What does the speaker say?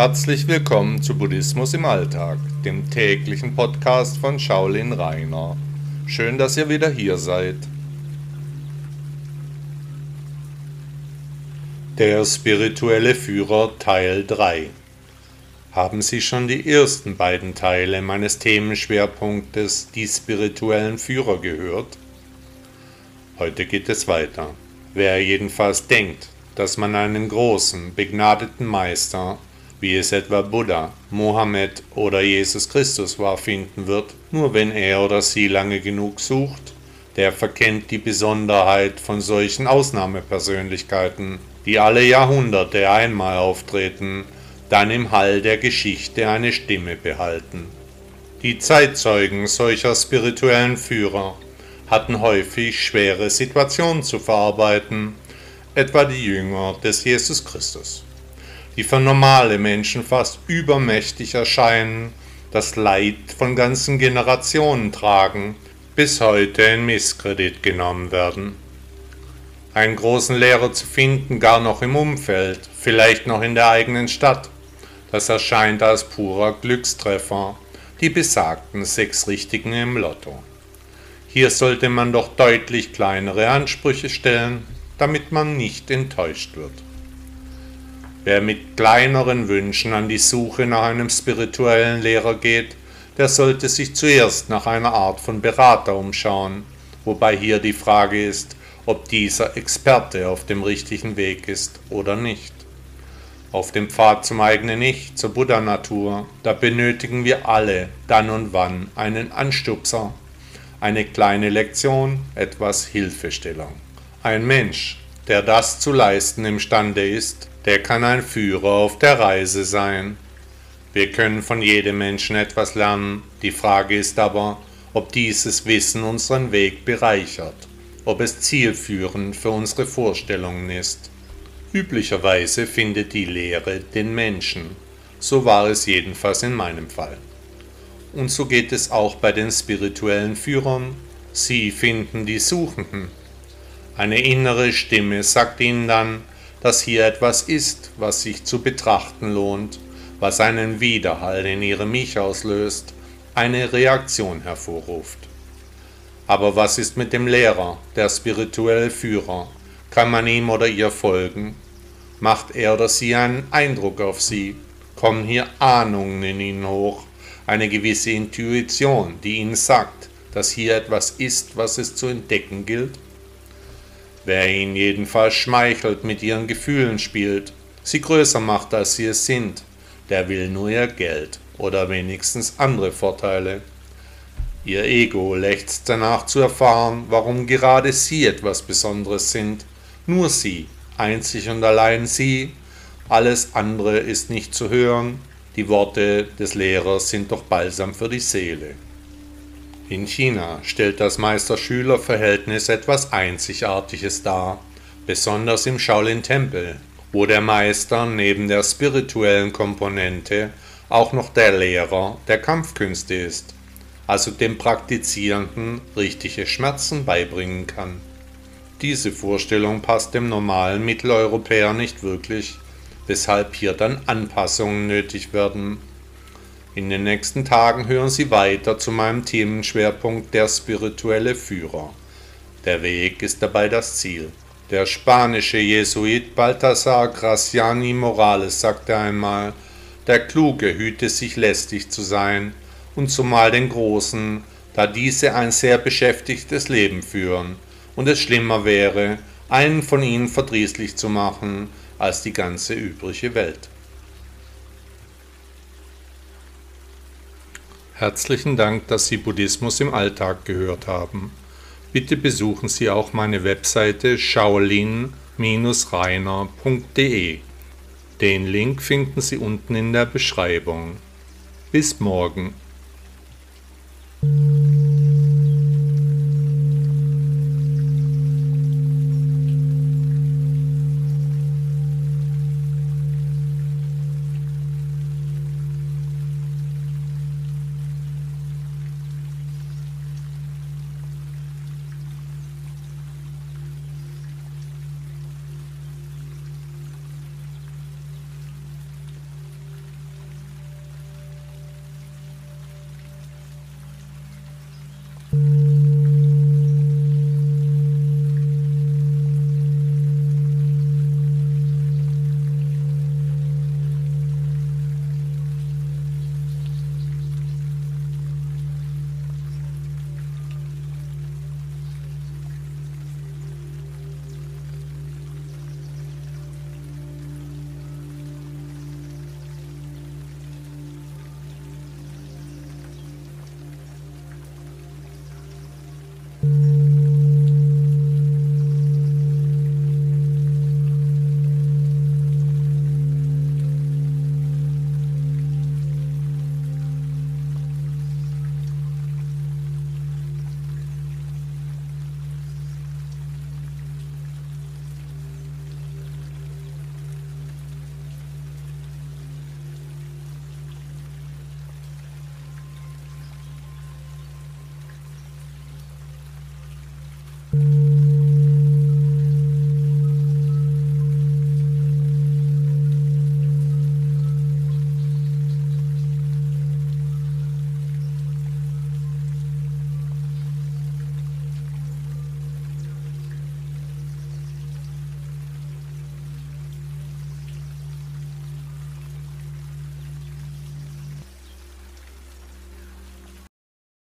Herzlich willkommen zu Buddhismus im Alltag, dem täglichen Podcast von Shaolin Rainer. Schön, dass ihr wieder hier seid. Der spirituelle Führer Teil 3 Haben Sie schon die ersten beiden Teile meines Themenschwerpunktes Die spirituellen Führer gehört? Heute geht es weiter. Wer jedenfalls denkt, dass man einen großen, begnadeten Meister wie es etwa Buddha, Mohammed oder Jesus Christus war, finden wird, nur wenn er oder sie lange genug sucht, der verkennt die Besonderheit von solchen Ausnahmepersönlichkeiten, die alle Jahrhunderte einmal auftreten, dann im Hall der Geschichte eine Stimme behalten. Die Zeitzeugen solcher spirituellen Führer hatten häufig schwere Situationen zu verarbeiten, etwa die Jünger des Jesus Christus die für normale Menschen fast übermächtig erscheinen, das Leid von ganzen Generationen tragen, bis heute in Misskredit genommen werden. Einen großen Lehrer zu finden, gar noch im Umfeld, vielleicht noch in der eigenen Stadt, das erscheint als purer Glückstreffer, die besagten sechs Richtigen im Lotto. Hier sollte man doch deutlich kleinere Ansprüche stellen, damit man nicht enttäuscht wird. Wer mit kleineren Wünschen an die Suche nach einem spirituellen Lehrer geht, der sollte sich zuerst nach einer Art von Berater umschauen, wobei hier die Frage ist, ob dieser Experte auf dem richtigen Weg ist oder nicht. Auf dem Pfad zum eigenen Ich, zur Buddha-Natur, da benötigen wir alle dann und wann einen Anstupser, eine kleine Lektion, etwas Hilfestellung. Ein Mensch, der das zu leisten imstande ist, der kann ein Führer auf der Reise sein. Wir können von jedem Menschen etwas lernen, die Frage ist aber, ob dieses Wissen unseren Weg bereichert, ob es zielführend für unsere Vorstellungen ist. Üblicherweise findet die Lehre den Menschen, so war es jedenfalls in meinem Fall. Und so geht es auch bei den spirituellen Führern, sie finden die Suchenden. Eine innere Stimme sagt ihnen dann, dass hier etwas ist, was sich zu betrachten lohnt, was einen Widerhall in ihrem Ich auslöst, eine Reaktion hervorruft. Aber was ist mit dem Lehrer, der spirituelle Führer? Kann man ihm oder ihr folgen? Macht er oder sie einen Eindruck auf sie? Kommen hier Ahnungen in ihnen hoch, eine gewisse Intuition, die ihnen sagt, dass hier etwas ist, was es zu entdecken gilt? Wer ihnen jedenfalls schmeichelt, mit ihren Gefühlen spielt, sie größer macht, als sie es sind, der will nur ihr Geld oder wenigstens andere Vorteile. Ihr Ego lechzt danach zu erfahren, warum gerade sie etwas Besonderes sind, nur sie, einzig und allein sie, alles andere ist nicht zu hören, die Worte des Lehrers sind doch Balsam für die Seele. In China stellt das Meister-Schüler-Verhältnis etwas Einzigartiges dar, besonders im Shaolin-Tempel, wo der Meister neben der spirituellen Komponente auch noch der Lehrer der Kampfkünste ist, also dem Praktizierenden richtige Schmerzen beibringen kann. Diese Vorstellung passt dem normalen Mitteleuropäer nicht wirklich, weshalb hier dann Anpassungen nötig werden in den nächsten Tagen hören Sie weiter zu meinem Themenschwerpunkt der spirituelle Führer. Der Weg ist dabei das Ziel. Der spanische Jesuit Baltasar Graciani Morales sagte einmal, der Kluge hüte sich lästig zu sein, und zumal den Großen, da diese ein sehr beschäftigtes Leben führen, und es schlimmer wäre, einen von ihnen verdrießlich zu machen, als die ganze übrige Welt. Herzlichen Dank, dass Sie Buddhismus im Alltag gehört haben. Bitte besuchen Sie auch meine Webseite shaolin-reiner.de. Den Link finden Sie unten in der Beschreibung. Bis morgen.